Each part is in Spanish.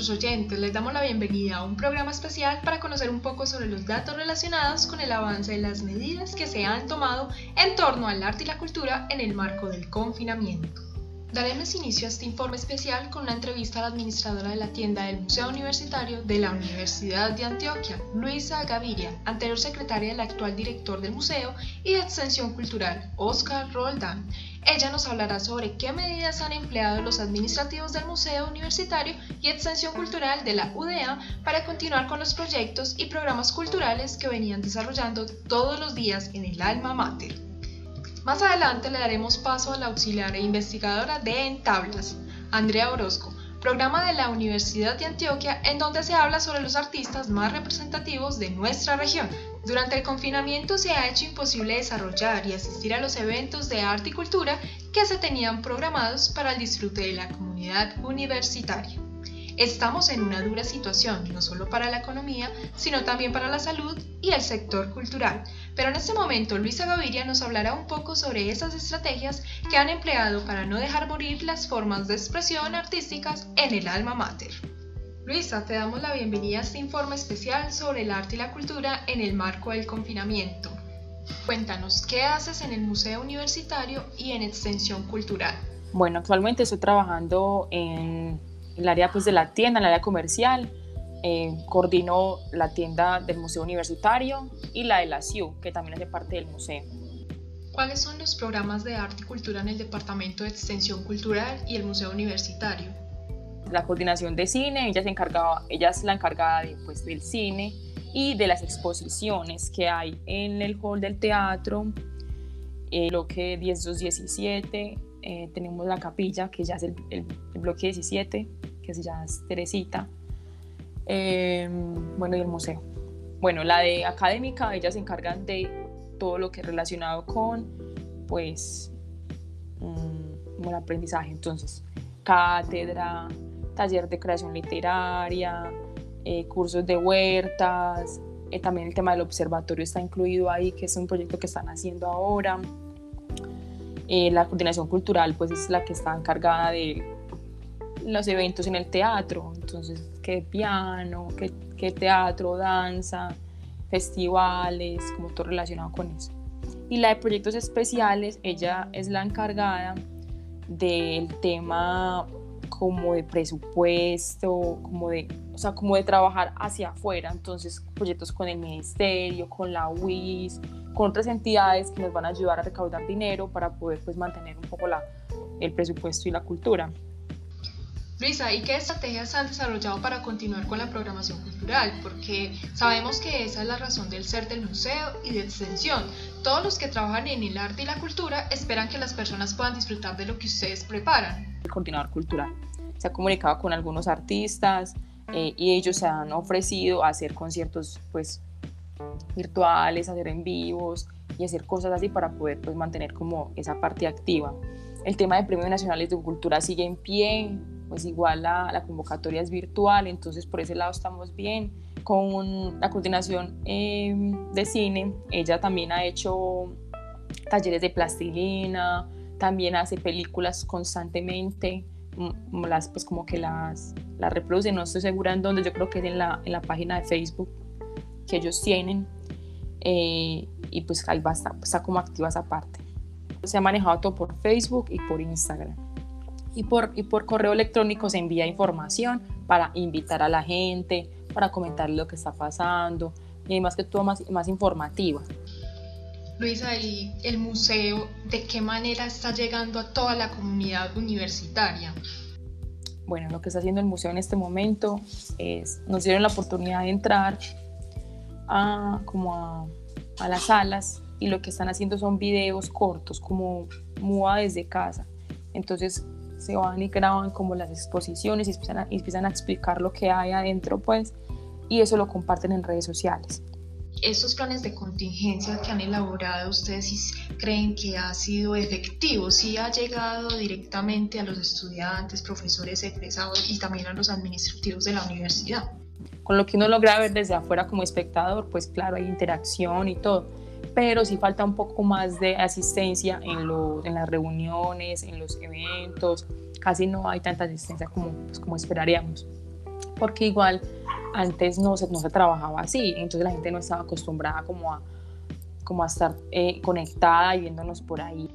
nuestros oyentes, les damos la bienvenida a un programa especial para conocer un poco sobre los datos relacionados con el avance de las medidas que se han tomado en torno al arte y la cultura en el marco del confinamiento. Daremos inicio a este informe especial con una entrevista a la administradora de la tienda del Museo Universitario de la Universidad de Antioquia, Luisa Gaviria, anterior secretaria del actual director del museo y de Extensión Cultural, Oscar Roldán. Ella nos hablará sobre qué medidas han empleado los administrativos del Museo Universitario y Extensión Cultural de la UDA para continuar con los proyectos y programas culturales que venían desarrollando todos los días en el alma mater. Más adelante le daremos paso a la auxiliar e investigadora de Entablas, Andrea Orozco, programa de la Universidad de Antioquia en donde se habla sobre los artistas más representativos de nuestra región. Durante el confinamiento se ha hecho imposible desarrollar y asistir a los eventos de arte y cultura que se tenían programados para el disfrute de la comunidad universitaria. Estamos en una dura situación, no solo para la economía, sino también para la salud y el sector cultural. Pero en este momento Luisa Gaviria nos hablará un poco sobre esas estrategias que han empleado para no dejar morir las formas de expresión artísticas en el alma mater. Luisa, te damos la bienvenida a este informe especial sobre el arte y la cultura en el marco del confinamiento. Cuéntanos, ¿qué haces en el Museo Universitario y en Extensión Cultural? Bueno, actualmente estoy trabajando en el área pues, de la tienda, en el área comercial. Eh, coordino la tienda del Museo Universitario y la de la CIU, que también hace parte del museo. ¿Cuáles son los programas de arte y cultura en el Departamento de Extensión Cultural y el Museo Universitario? La coordinación de cine, ella, se encargaba, ella es la encargada de, pues, del cine y de las exposiciones que hay en el hall del teatro, el bloque 10217, eh, tenemos la capilla, que ya es el, el bloque 17, que se llama Teresita. Em, bueno, y el museo. Bueno, la de académica, ellas se encargan de todo lo que es relacionado con, pues, un el aprendizaje. Entonces, cátedra, taller de creación literaria, eh, cursos de huertas, eh, también el tema del observatorio está incluido ahí, que es un proyecto que están haciendo ahora. Eh, la coordinación cultural, pues, es la que está encargada de los eventos en el teatro, entonces qué piano, qué, teatro, danza, festivales, como todo relacionado con eso. Y la de proyectos especiales, ella es la encargada del tema como de presupuesto, como de, o sea, como de trabajar hacia afuera, entonces proyectos con el ministerio, con la UIS, con otras entidades que nos van a ayudar a recaudar dinero para poder pues mantener un poco la, el presupuesto y la cultura. Luisa, ¿y qué estrategias han desarrollado para continuar con la programación cultural? Porque sabemos que esa es la razón del ser del museo y de extensión. Todos los que trabajan en el arte y la cultura esperan que las personas puedan disfrutar de lo que ustedes preparan. El continuador cultural. Se ha comunicado con algunos artistas eh, y ellos se han ofrecido a hacer conciertos pues, virtuales, hacer en vivos y hacer cosas así para poder pues, mantener como esa parte activa. El tema de premios nacionales de cultura sigue en pie, pues igual la, la, convocatoria es virtual, entonces por ese lado estamos bien. Con la coordinación em, de cine, ella también ha hecho talleres de plastilina, también hace películas constantemente, las, pues como que las, las reproduce, no estoy segura en dónde, yo creo que es en la, en la página de Facebook que ellos tienen, eh, y pues ahí va, está, está como activa esa parte. Se ha manejado todo por Facebook y por Instagram y por, y por correo electrónico se envía información para invitar a la gente, para comentar lo que está pasando y más que todo más, más informativa. Luisa, ¿y el museo de qué manera está llegando a toda la comunidad universitaria? Bueno, lo que está haciendo el museo en este momento es, nos dieron la oportunidad de entrar a, como a, a las salas y lo que están haciendo son videos cortos, como MUA desde casa. Entonces se van y graban como las exposiciones y empiezan, a, empiezan a explicar lo que hay adentro, pues, y eso lo comparten en redes sociales. ¿Estos planes de contingencia que han elaborado ustedes creen que ha sido efectivo? ¿Sí ha llegado directamente a los estudiantes, profesores egresados y también a los administrativos de la universidad? Con lo que uno logra ver desde afuera como espectador, pues claro, hay interacción y todo, pero sí falta un poco más de asistencia en, en las reuniones, en los eventos, casi no hay tanta asistencia como, pues, como esperaríamos, porque igual antes no se, no se trabajaba así, entonces la gente no estaba acostumbrada como a, como a estar eh, conectada y viéndonos por ahí.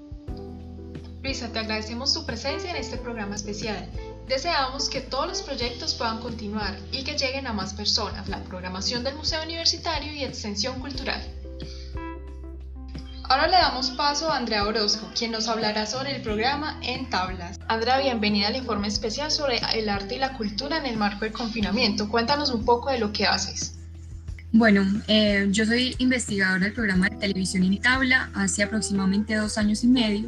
Luisa, te agradecemos tu presencia en este programa especial. Deseamos que todos los proyectos puedan continuar y que lleguen a más personas, la programación del Museo Universitario y Extensión Cultural. Ahora le damos paso a Andrea Orozco, quien nos hablará sobre el programa En Tablas. Andrea, bienvenida al informe especial sobre el arte y la cultura en el marco del confinamiento. Cuéntanos un poco de lo que haces. Bueno, eh, yo soy investigadora del programa de televisión En Tabla hace aproximadamente dos años y medio.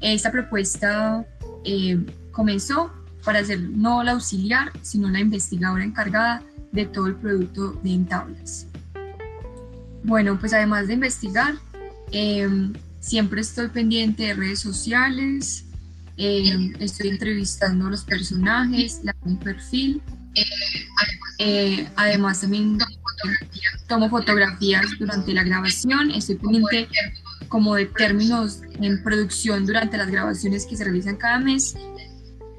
Esta propuesta eh, comenzó para ser no la auxiliar, sino la investigadora encargada de todo el producto de En Tablas. Bueno, pues además de investigar, Em, siempre estoy pendiente de redes sociales, em, estoy entrevistando a los personajes, la un perfil. Eh, además también tomo fotografías durante la grabación, estoy pendiente como de términos en producción durante las grabaciones que se realizan cada mes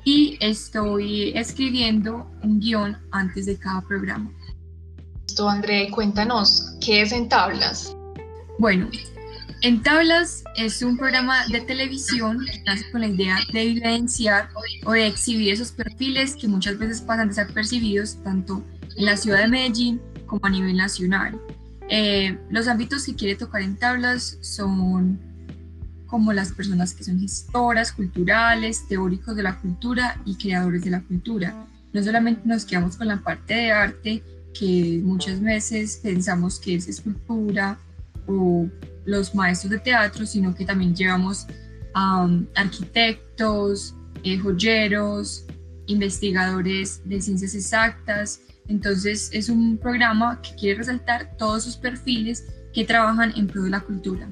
y estoy escribiendo un guion antes de cada programa. Esto, André, cuéntanos, ¿qué es en tablas? Bueno, en Tablas es un programa de televisión que nace con la idea de evidenciar o de exhibir esos perfiles que muchas veces pasan desapercibidos tanto en la ciudad de Medellín como a nivel nacional. Eh, los ámbitos que quiere tocar en Tablas son como las personas que son gestoras culturales, teóricos de la cultura y creadores de la cultura. No solamente nos quedamos con la parte de arte, que muchas veces pensamos que es escultura o los maestros de teatro, sino que también llevamos a arquitectos, eh, joyeros, investigadores de ciencias exactas. Entonces es un programa que quiere resaltar todos sus perfiles que trabajan en pro de la cultura.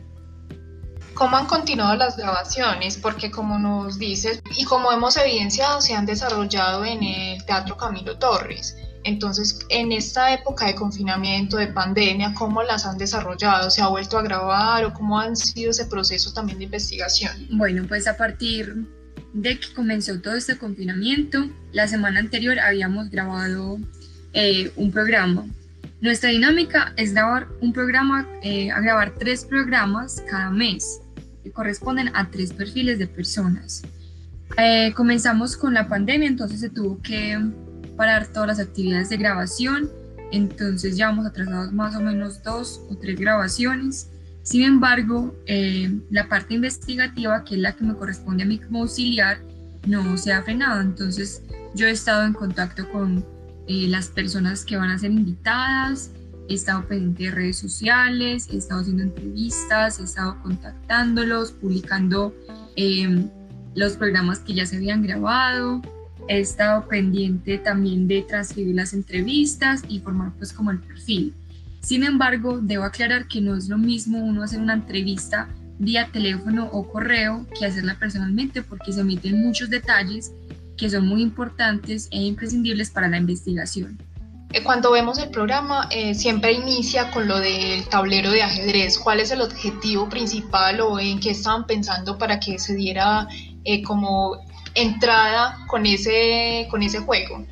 ¿Cómo han continuado las grabaciones? Porque como nos dices y como hemos evidenciado, se han desarrollado en el Teatro Camilo Torres. Entonces, en esta época de confinamiento, de pandemia, ¿cómo las han desarrollado? ¿Se ha vuelto a grabar o cómo han sido ese proceso también de investigación? Bueno, pues a partir de que comenzó todo este confinamiento, la semana anterior habíamos grabado eh, un programa. Nuestra dinámica es grabar un programa, eh, grabar tres programas cada mes, que corresponden a tres perfiles de personas. Eh, comenzamos con la pandemia, entonces se tuvo que parar todas las actividades de grabación, entonces ya vamos atrasados más o menos dos o tres grabaciones. Sin embargo, eh, la parte investigativa, que es la que me corresponde a mí como auxiliar, no se ha frenado. Entonces, yo he estado en contacto con eh, las personas que van a ser invitadas, he estado pendiente de redes sociales, he estado haciendo entrevistas, he estado contactándolos, publicando eh, los programas que ya se habían grabado, he estado pendiente también de transcribir las entrevistas y formar pues como el perfil. Sin embargo, debo aclarar que no es lo mismo uno hacer una entrevista vía teléfono o correo que hacerla personalmente porque se omiten muchos detalles que son muy importantes e imprescindibles para la investigación. Eh, cuando vemos el programa, eh, siempre inicia con lo del tablero de ajedrez. ¿Cuál es el objetivo principal o en qué estaban pensando para que se diera eh, como entrada con ese, con ese juego?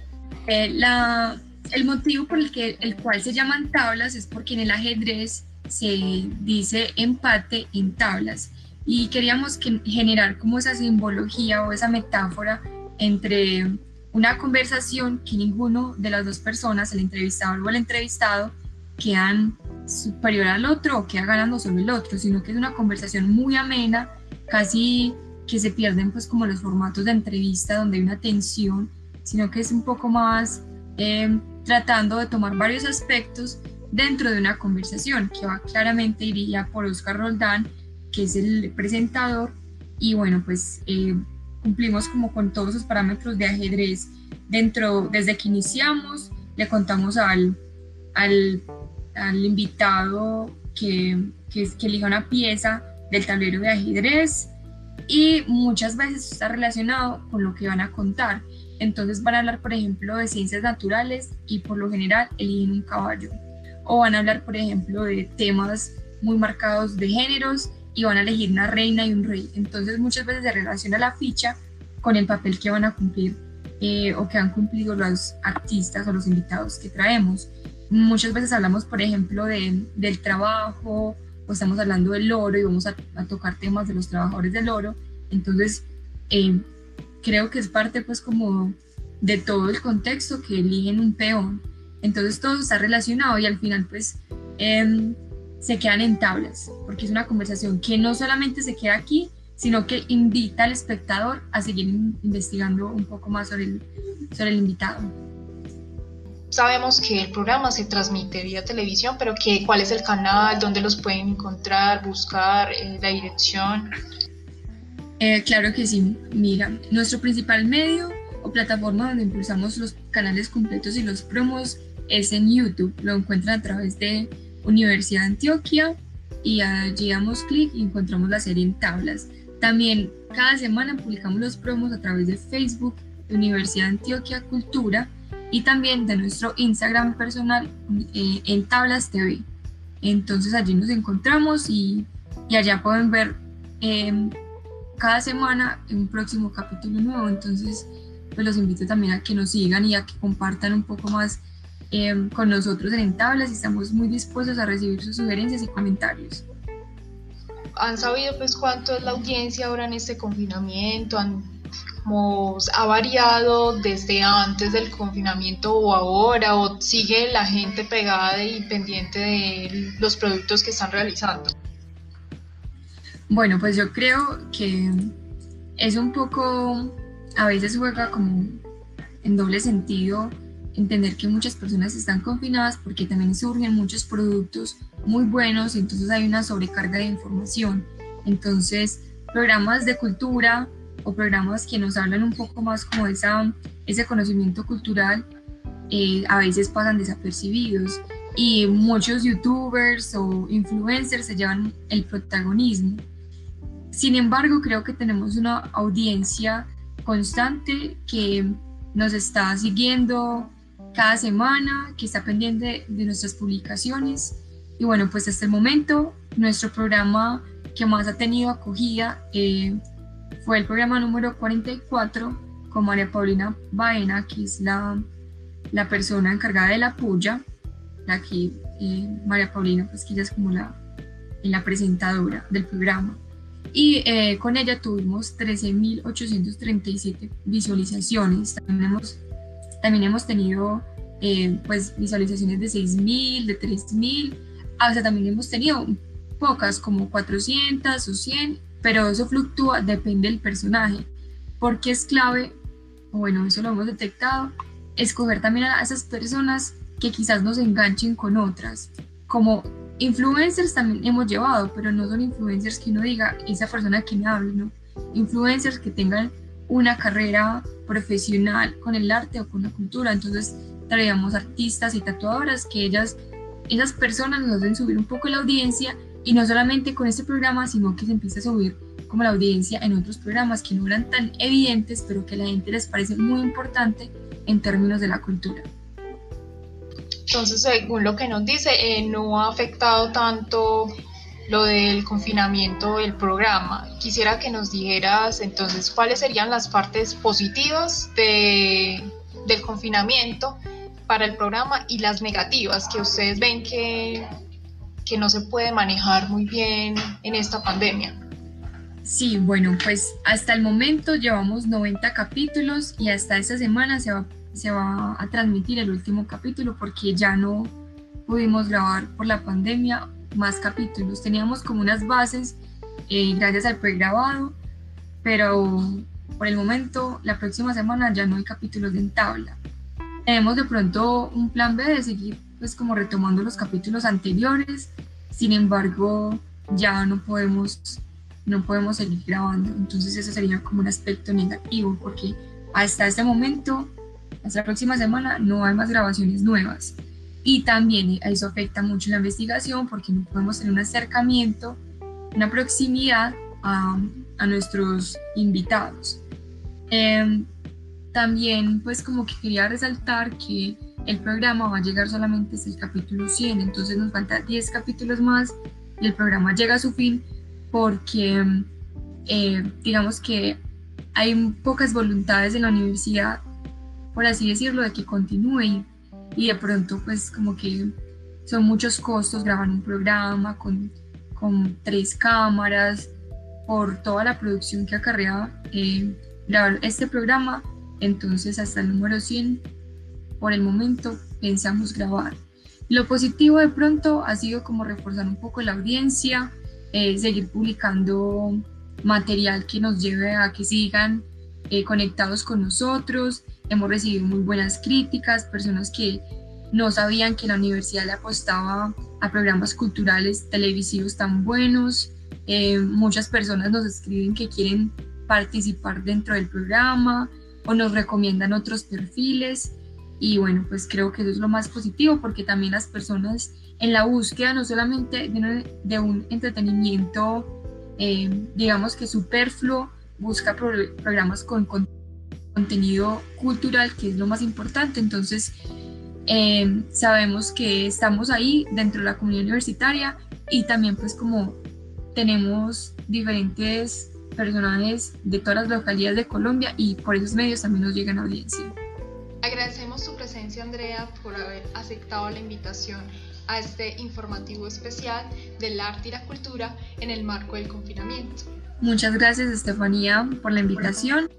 Eh, la, el motivo por el, que, el cual se llaman tablas es porque en el ajedrez se dice empate en tablas y queríamos que, generar como esa simbología o esa metáfora entre una conversación que ninguno de las dos personas, el entrevistador o el entrevistado, quedan superior al otro o queda ganando sobre el otro, sino que es una conversación muy amena, casi que se pierden pues como los formatos de entrevista donde hay una tensión, sino que es un poco más em, tratando de tomar varios aspectos dentro de una conversación que va claramente iría por Oscar Roldán, que es el presentador, y bueno, pues eh, cumplimos como con todos los parámetros de ajedrez. Dentro, desde que iniciamos, le contamos al, al, invitado que, que, que elija una pieza del tablero de ajedrez, y muchas veces está relacionado con lo que van a contar. Entonces van a hablar, por ejemplo, de ciencias naturales y por lo general eligen un caballo. O van a hablar, por ejemplo, de temas muy marcados de géneros y van a elegir una reina y un rey. Entonces muchas veces se relaciona la ficha con el papel que van a cumplir eh, o que han cumplido los artistas o los invitados que traemos. Muchas veces hablamos, por ejemplo, de, del trabajo o estamos hablando del oro y vamos a, tocar temas de los trabajadores del oro. Entonces, eh, creo que es parte pues como de todo el contexto que eligen un peón. Entonces todo está relacionado y al final pues em, se quedan en tablas, porque es una conversación que no solamente se queda aquí, sino que invita al espectador a seguir investigando un poco más sobre el, sobre el invitado. Sabemos que el programa se transmite vía televisión, pero que, ¿cuál es el canal? ¿Dónde los pueden encontrar, buscar, eh, la dirección? Eh, claro que sí. Mira, nuestro principal medio o plataforma donde impulsamos los canales completos y los promos es en YouTube. Lo encuentran a través de Universidad de Antioquia y allí damos clic y encontramos la serie en tablas. También cada semana publicamos los promos a través de Facebook de Universidad de Antioquia Cultura y también de nuestro Instagram personal eh, en Tablas TV. Entonces allí nos encontramos y, y allá pueden ver em, cada semana un próximo capítulo nuevo. Entonces pues los invito también a que nos sigan y a que compartan un poco más em, con nosotros en Tablas y estamos muy dispuestos a recibir sus sugerencias y comentarios. ¿Han sabido pues cuánto es la audiencia ahora en este confinamiento? ¿Han, ¿Ha variado desde antes del confinamiento o ahora? ¿O sigue la gente pegada y pendiente de los productos que están realizando? Bueno, pues yo creo que es un poco a veces juega como en doble sentido entender que muchas personas están confinadas porque también surgen muchos productos muy buenos y entonces hay una sobrecarga de información. Entonces, programas de cultura o programas que nos hablan un poco más como esa, ese conocimiento cultural eh, a veces pasan desapercibidos y muchos youtubers o influencers se llevan el protagonismo. Sin embargo, creo que tenemos una audiencia constante que nos está siguiendo cada semana, que está pendiente de nuestras publicaciones. Y bueno, pues hasta el momento nuestro programa que más ha tenido acogida eh, fue el programa número 44 con María Paulina Baena, que es la, la persona encargada de la puya. Aquí eh, María Paulina, pues que ella es como la, la presentadora del programa y eh, con ella tuvimos 13.837 visualizaciones. También hemos, también hemos tenido eh, pues visualizaciones de 6.000, de 3.000, hasta también hemos tenido pocas como 400 o 100, pero eso fluctúa, depende del personaje, porque es clave, bueno, eso lo hemos detectado, escoger también a esas personas que quizás nos enganchen con otras, como Influencers también hemos llevado, pero no son influencers que uno diga, esa persona que me habla, ¿no? Influencers que tengan una carrera profesional con el arte o con la cultura. Entonces traíamos artistas y tatuadoras que ellas, esas personas nos hacen subir un poco la audiencia y no solamente con este programa, sino que se empieza a subir como la audiencia en otros programas que no eran tan evidentes, pero que a la gente les parece muy importante en términos de la cultura. Entonces, según lo que nos dice, eh, no ha afectado tanto lo del confinamiento del programa. Quisiera que nos dijeras entonces cuáles serían las partes positivas de, del confinamiento para el programa y las negativas que ustedes ven que, que no se puede manejar muy bien en esta pandemia. Sí, bueno, pues hasta el momento llevamos 90 capítulos y hasta esta semana se va se va a transmitir el último capítulo porque ya no pudimos grabar por la pandemia más capítulos. Teníamos como unas bases eh, gracias al pregrabado, pero por el momento, la próxima semana ya no hay capítulos en tabla. Tenemos de pronto un plan B de seguir pues como retomando los capítulos anteriores, sin embargo ya no podemos, no podemos seguir grabando, entonces eso sería como un aspecto negativo porque hasta este momento hasta la próxima semana no hay más grabaciones nuevas. Y también eso afecta mucho la investigación porque no podemos tener un acercamiento, una proximidad a, a nuestros invitados. Em, también pues como que quería resaltar que el programa va a llegar solamente hasta el capítulo 100, entonces nos faltan 10 capítulos más el programa llega a su fin porque eh, digamos que hay pocas voluntades en la universidad, por así decirlo, de que continúe y, de pronto pues como que son muchos costos grabar un programa con, con tres cámaras, por toda la producción que acarreaba eh, grabar este programa, entonces hasta el número 100 por el momento pensamos grabar. Lo positivo de pronto ha sido como reforzar un poco la audiencia, eh, seguir publicando material que nos lleve a que sigan eh, conectados con nosotros. Hemos recibido muy buenas críticas, personas que no sabían que la universidad le apostaba a programas culturales televisivos tan buenos. Eh, muchas personas nos escriben que quieren participar dentro del programa o nos recomiendan otros perfiles. Y bueno, pues creo que eso es lo más positivo porque también las personas en la búsqueda no solamente de, un entretenimiento, eh, digamos que superfluo, busca programas con, contenido cultural, que es lo más importante. Entonces, eh, sabemos que estamos ahí dentro de la comunidad universitaria y también pues como tenemos diferentes personajes de todas las localidades de Colombia y por esos medios también nos llegan a audiencia. Agradecemos su presencia, Andrea, por haber aceptado la invitación a este informativo especial del arte y la cultura en el marco del confinamiento. Muchas gracias, Estefanía, por la invitación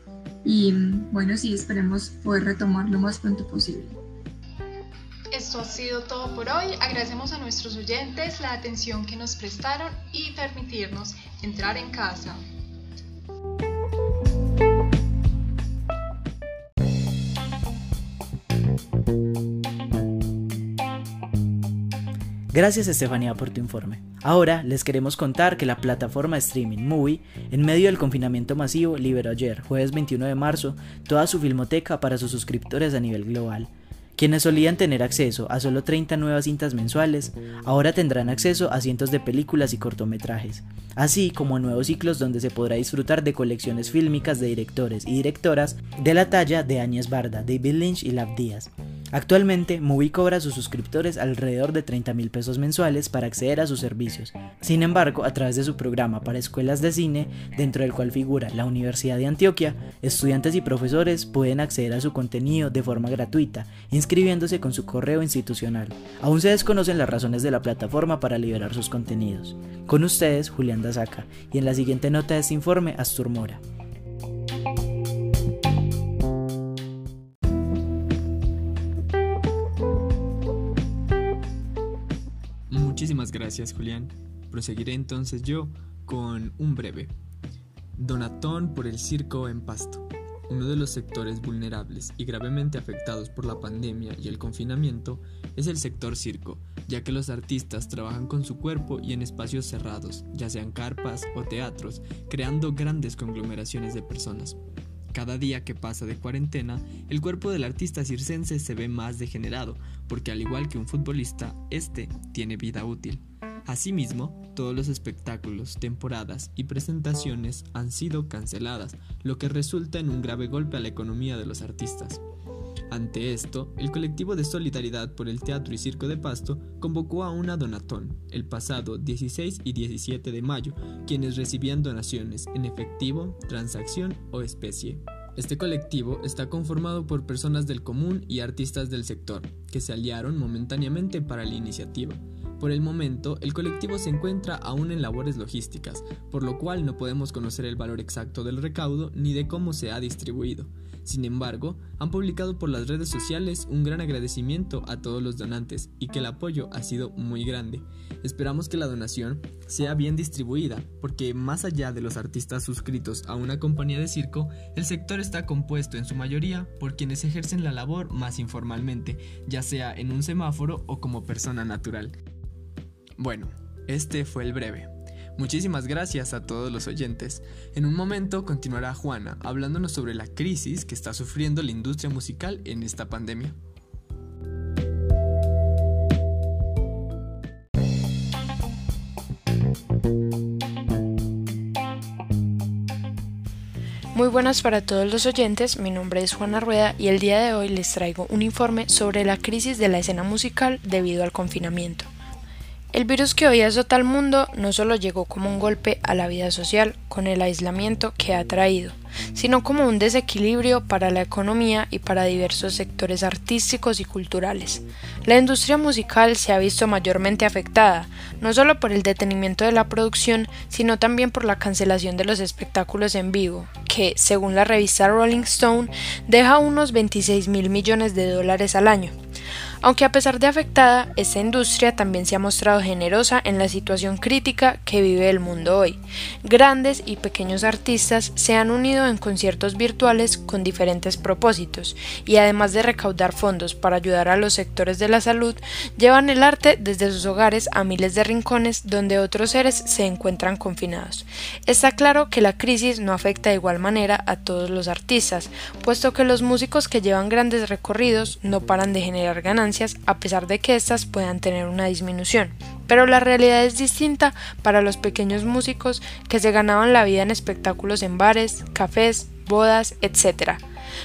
y bueno, sí, esperemos poder retomar lo más pronto posible. Esto ha sido todo por hoy. Agradecemos a nuestros oyentes la atención que nos prestaron y permitirnos entrar en casa. Gracias Estefanía por tu informe. Ahora les queremos contar que la plataforma streaming Movie, en medio del confinamiento masivo, liberó ayer, jueves 21 de marzo, toda su filmoteca para sus suscriptores a nivel global. Quienes solían tener acceso a solo 30 nuevas cintas mensuales, ahora tendrán acceso a cientos de películas y cortometrajes, así como a nuevos ciclos donde se podrá disfrutar de colecciones fílmicas de directores y directoras de la talla de Áñez Barda, David Lynch y Lav Díaz. Actualmente, Movie cobra a sus suscriptores alrededor de 30 mil pesos mensuales para acceder a sus servicios. Sin embargo, a través de su programa para escuelas de cine, dentro del cual figura la Universidad de Antioquia, estudiantes y profesores pueden acceder a su contenido de forma gratuita, inscribiéndose con su correo institucional. Aún se desconocen las razones de la plataforma para liberar sus contenidos. Con ustedes, Julián Dazaca, y en la siguiente nota de este informe, Astur Mora. Gracias Julián. Proseguiré entonces yo con un breve. Donatón por el circo en Pasto. Uno de los sectores vulnerables y gravemente afectados por la pandemia y el confinamiento es el sector circo, ya que los artistas trabajan con su cuerpo y en espacios cerrados, ya sean carpas o teatros, creando grandes conglomeraciones de personas. Cada día que pasa de cuarentena, el cuerpo del artista circense se ve más degenerado, porque al igual que un futbolista, este tiene vida útil. Asimismo, todos los espectáculos, temporadas y presentaciones han sido canceladas, lo que resulta en un grave golpe a la economía de los artistas. Ante esto, el colectivo de solidaridad por el Teatro y Circo de Pasto convocó a una donatón el pasado 16 y 17 de mayo, quienes recibían donaciones en efectivo, transacción o especie. Este colectivo está conformado por personas del común y artistas del sector, que se aliaron momentáneamente para la iniciativa. Por el momento, el colectivo se encuentra aún en labores logísticas, por lo cual no podemos conocer el valor exacto del recaudo ni de cómo se ha distribuido. Sin embargo, han publicado por las redes sociales un gran agradecimiento a todos los donantes y que el apoyo ha sido muy grande. Esperamos que la donación sea bien distribuida, porque más allá de los artistas suscritos a una compañía de circo, el sector está compuesto en su mayoría por quienes ejercen la labor más informalmente, ya sea en un semáforo o como persona natural. Bueno, este fue el breve. Muchísimas gracias a todos los oyentes. En un momento continuará Juana hablándonos sobre la crisis que está sufriendo la industria musical en esta pandemia. Muy buenas para todos los oyentes, mi nombre es Juana Rueda y el día de hoy les traigo un informe sobre la crisis de la escena musical debido al confinamiento. El virus que hoy azota al mundo no solo llegó como un golpe a la vida social con el aislamiento que ha traído, sino como un desequilibrio para la economía y para diversos sectores artísticos y culturales. La industria musical se ha visto mayormente afectada, no solo por el detenimiento de la producción, sino también por la cancelación de los espectáculos en vivo, que, según la revista Rolling Stone, deja unos 26 mil millones de dólares al año. Aunque a pesar de afectada, esta industria también se ha mostrado generosa en la situación crítica que vive el mundo hoy. Grandes y pequeños artistas se han unido en conciertos virtuales con diferentes propósitos y además de recaudar fondos para ayudar a los sectores de la salud, llevan el arte desde sus hogares a miles de rincones donde otros seres se encuentran confinados. Está claro que la crisis no afecta de igual manera a todos los artistas, puesto que los músicos que llevan grandes recorridos no paran de generar ganancias a pesar de que éstas puedan tener una disminución. Pero la realidad es distinta para los pequeños músicos que se ganaban la vida en espectáculos en bares, cafés, bodas, etc.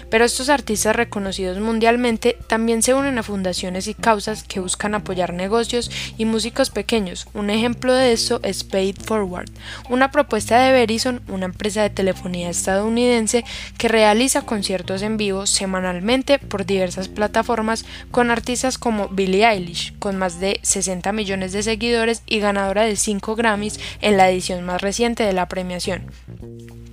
Pero estos artistas reconocidos mundialmente también se unen a fundaciones y causas que buscan apoyar negocios y músicos pequeños. Un ejemplo de eso es Paid Forward, una propuesta de Verizon, una empresa de telefonía estadounidense que realiza conciertos en vivo semanalmente por diversas plataformas con artistas como Billie Eilish, con más de 60 millones de seguidores y ganadora de 5 Grammys en la edición más reciente de la premiación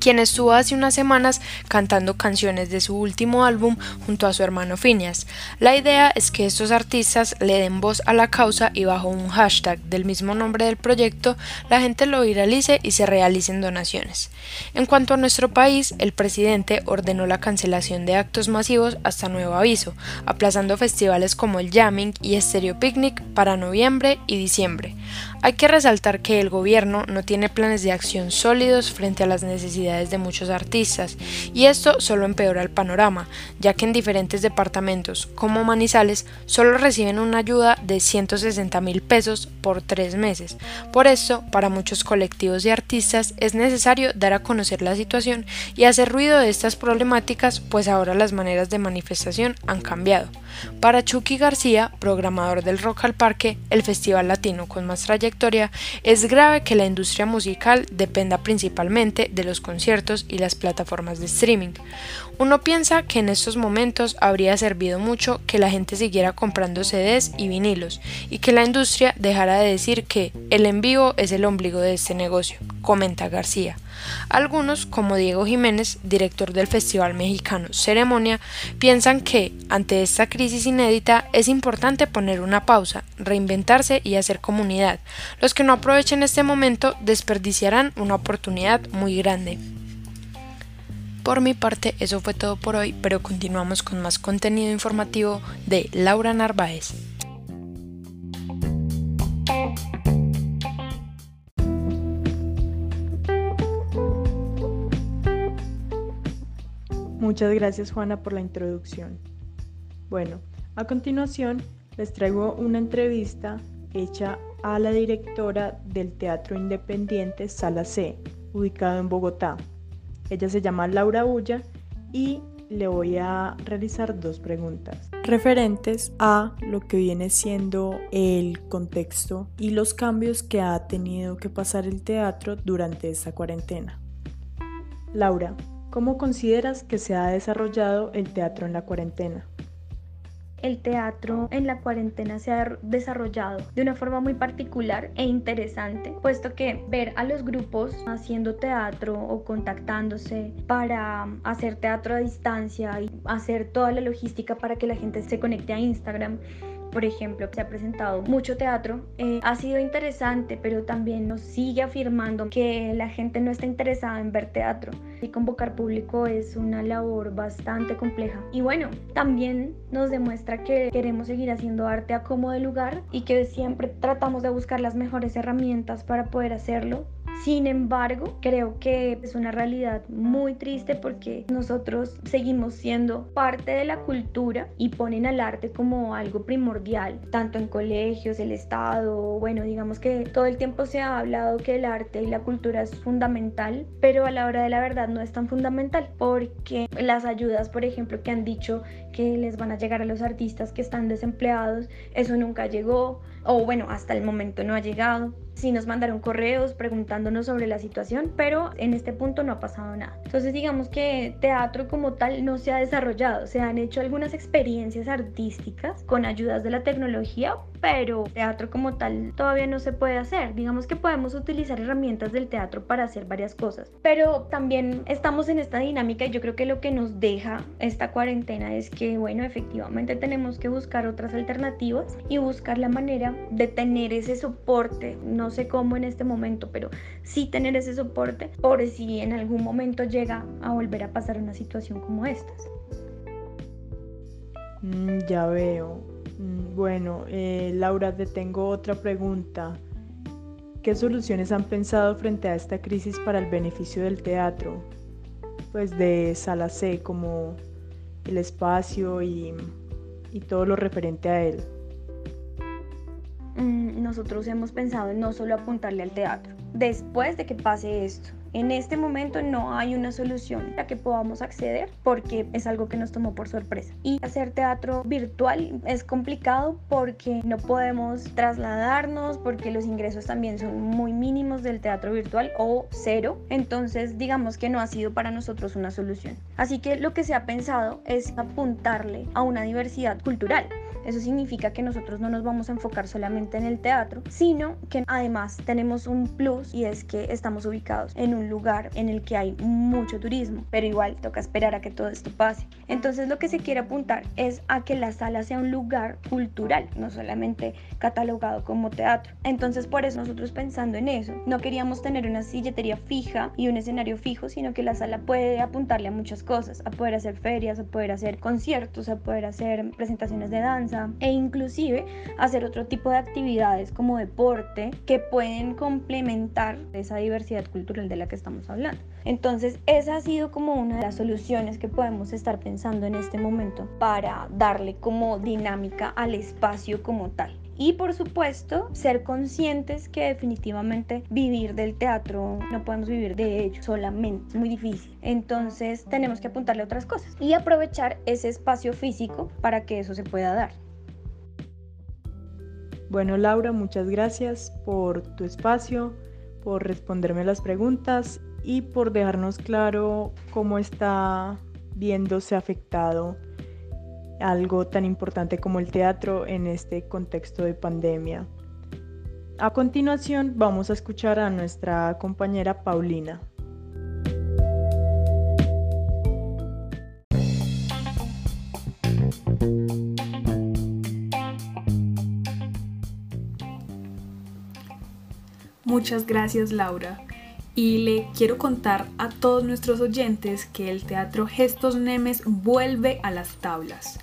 quien estuvo hace unas semanas cantando canciones de su último álbum junto a su hermano Phineas. La idea es que estos artistas le den voz a la causa y bajo un hashtag del mismo nombre del proyecto, la gente lo viralice y se realicen donaciones. En cuanto a nuestro país, el presidente ordenó la cancelación de actos masivos hasta nuevo aviso, aplazando festivales como el Jamming y Stereo Picnic para noviembre y diciembre. Hay que resaltar que el gobierno no tiene planes de acción sólidos frente a las necesidades de muchos artistas, y esto solo empeora el panorama, ya que en diferentes departamentos, como Manizales, solo reciben una ayuda de 160 mil pesos por tres meses. Por esto, para muchos colectivos y artistas es necesario dar a conocer la situación y hacer ruido de estas problemáticas, pues ahora las maneras de manifestación han cambiado. Para Chucky García, programador del Rock al Parque, el festival latino con más trayectoria, es grave que la industria musical dependa principalmente de los conciertos y las plataformas de streaming. Uno piensa que en estos momentos habría servido mucho que la gente siguiera comprando CDs y vinilos y que la industria dejara de decir que el en vivo es el ombligo de este negocio, comenta García. Algunos, como Diego Jiménez, director del Festival Mexicano Ceremonia, piensan que, ante esta crisis inédita, es importante poner una pausa, reinventarse y hacer comunidad. Los que no aprovechen este momento desperdiciarán una oportunidad muy grande. Por mi parte, eso fue todo por hoy, pero continuamos con más contenido informativo de Laura Narváez. Muchas gracias Juana por la introducción. Bueno, a continuación les traigo una entrevista hecha a la directora del Teatro Independiente Sala C, ubicado en Bogotá. Ella se llama Laura Ulla y le voy a realizar dos preguntas referentes a lo que viene siendo el contexto y los cambios que ha tenido que pasar el teatro durante esta cuarentena. Laura, ¿Cómo consideras que se ha desarrollado el teatro en la cuarentena? El teatro en la cuarentena se ha desarrollado de una forma muy particular e interesante, puesto que ver a los grupos haciendo teatro o contactándose para hacer teatro a distancia y hacer toda la logística para que la gente se conecte a Instagram por ejemplo, se ha presentado mucho teatro, eh, ha sido interesante, pero también nos sigue afirmando que la gente no está interesada en ver teatro y convocar público es una labor bastante compleja. Y bueno, también nos demuestra que queremos seguir haciendo arte a como de lugar y que siempre tratamos de buscar las mejores herramientas para poder hacerlo Sin embargo, creo que es una realidad muy triste porque nosotros seguimos siendo parte de la cultura y ponen al arte como algo primordial, tanto en colegios, el Estado, bueno, digamos que todo el tiempo se ha hablado que el arte y la cultura es fundamental, pero a la hora de la verdad no es tan fundamental porque las ayudas, por ejemplo, que han dicho que les van a llegar a los artistas que están desempleados, eso nunca llegó o bueno, hasta el momento no ha llegado. Sí nos mandaron correos preguntándonos sobre la situación, pero en este punto no ha pasado nada. Entonces digamos que teatro como tal no se ha desarrollado. Se han hecho algunas experiencias artísticas con ayudas de la tecnología, pero teatro como tal todavía no se puede hacer. Digamos que podemos utilizar herramientas del teatro para hacer varias cosas, pero también estamos en esta dinámica y yo creo que lo que nos deja esta cuarentena es que, bueno, efectivamente tenemos que buscar otras alternativas y buscar la manera de tener ese soporte. No sé cómo en este momento, pero sí tener ese soporte por si en algún momento llega a volver a pasar una situación como estas. Mm, ya veo. Mm, bueno, eh, Laura, te tengo otra pregunta. ¿Qué soluciones han pensado frente a esta crisis para el beneficio del teatro? Pues de sala C, como el espacio y, y todo lo referente a él. Mm, nosotros hemos pensado en no solo apuntarle al teatro. Después de que pase esto, en este momento no hay una solución a que podamos acceder porque es algo que nos tomó por sorpresa. Y hacer teatro virtual es complicado porque no podemos trasladarnos, porque los ingresos también son muy mínimos del teatro virtual o cero. Entonces digamos que no ha sido para nosotros una solución. Así que lo que se ha pensado es apuntarle a una diversidad cultural. Eso significa que nosotros no nos vamos a enfocar solamente en el teatro, sino que además tenemos un plus y es que estamos ubicados en un lugar en el que hay mucho turismo, pero igual toca esperar a que todo esto pase. Entonces lo que se quiere apuntar es a que la sala sea un lugar cultural, no solamente catalogado como teatro. Entonces por eso nosotros pensando en eso, no queríamos tener una silletería fija y un escenario fijo, sino que la sala puede apuntarle a muchas cosas, a poder hacer ferias, a poder hacer conciertos, a poder hacer presentaciones de e inclusive hacer otro tipo de actividades como deporte que pueden complementar esa diversidad cultural de la que estamos hablando. Entonces, esa ha sido como una de las soluciones que podemos estar pensando en este momento para darle como dinámica al espacio como tal. Y por supuesto, ser conscientes que definitivamente vivir del teatro no podemos vivir de ello solamente, es muy difícil. Entonces tenemos que apuntarle a otras cosas y aprovechar ese espacio físico para que eso se pueda dar. Bueno, Laura, muchas gracias por tu espacio, por responderme las preguntas y por dejarnos claro cómo está viéndose afectado algo tan importante como el teatro en este contexto de pandemia. A continuación vamos a escuchar a nuestra compañera Paulina. Muchas gracias Laura. Y le quiero contar a todos nuestros oyentes que el Teatro Gestos Nemes vuelve a las tablas.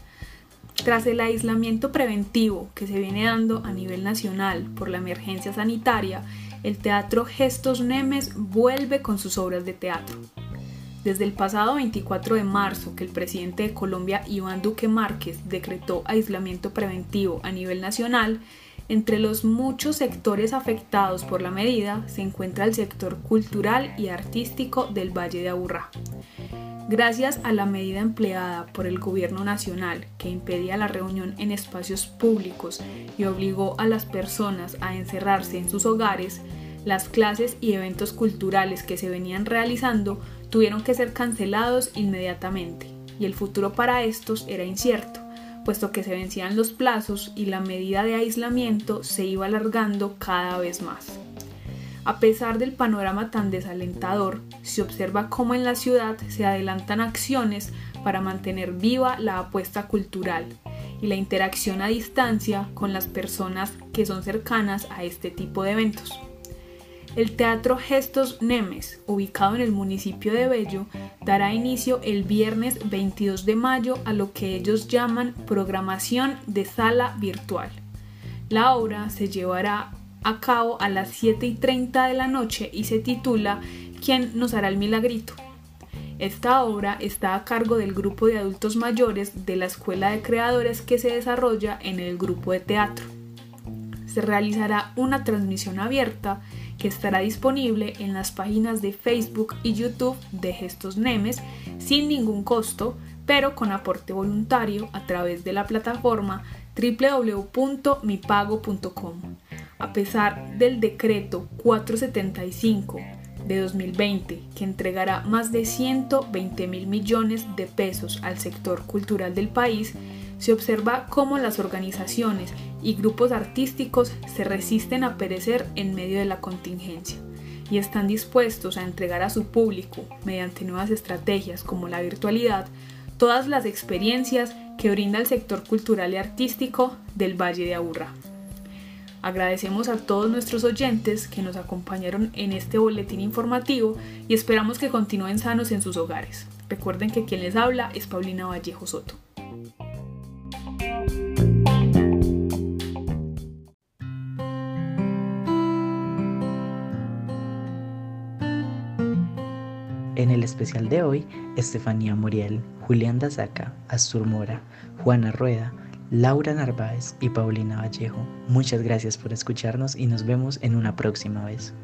Tras el aislamiento preventivo que se viene dando a nivel nacional por la emergencia sanitaria, el Teatro Gestos Nemes vuelve con sus obras de teatro. Desde el pasado 24 de marzo que el presidente de Colombia, Iván Duque Márquez, decretó aislamiento preventivo a nivel nacional, entre los muchos sectores afectados por la medida se encuentra el sector cultural y artístico del Valle de Aburrá. Gracias a la medida empleada por el gobierno nacional que impedía la reunión en espacios públicos y obligó a las personas a encerrarse en sus hogares, las clases y eventos culturales que se venían realizando tuvieron que ser cancelados inmediatamente y el futuro para estos era incierto puesto que se vencían los plazos y la medida de aislamiento se iba alargando cada vez más. A pesar del panorama tan desalentador, se observa cómo en la ciudad se adelantan acciones para mantener viva la apuesta cultural y la interacción a distancia con las personas que son cercanas a este tipo de eventos. El Teatro Gestos Nemes, ubicado en el municipio de Bello, dará inicio el viernes 22 de mayo a lo que ellos llaman programación de sala virtual. La obra se llevará a cabo a las 7 y 30 de la noche y se titula ¿Quién nos hará el milagrito? Esta obra está a cargo del grupo de adultos mayores de la Escuela de Creadores que se desarrolla en el grupo de teatro. Se realizará una transmisión abierta estará disponible en las páginas de Facebook y YouTube de Gestos Nemes sin ningún costo, pero con aporte voluntario a través de la plataforma www.mipago.com. A pesar del decreto 475 de 2020, que entregará más de 120 mil millones de pesos al sector cultural del país, se observa cómo las organizaciones y grupos artísticos se resisten a perecer en medio de la contingencia y están dispuestos a entregar a su público, mediante nuevas estrategias como la virtualidad, todas las experiencias que brinda el sector cultural y artístico del Valle de Aburrá. Agradecemos a todos nuestros oyentes que nos acompañaron en este boletín informativo y esperamos que continúen sanos en sus hogares. Recuerden que quien les habla es Paulina Vallejo Soto. En el especial de hoy, Estefanía Muriel, Julián Dazaca, Astur Mora, Juana Rueda, Laura Narváez y Paulina Vallejo. Muchas gracias por escucharnos y nos vemos en una próxima vez.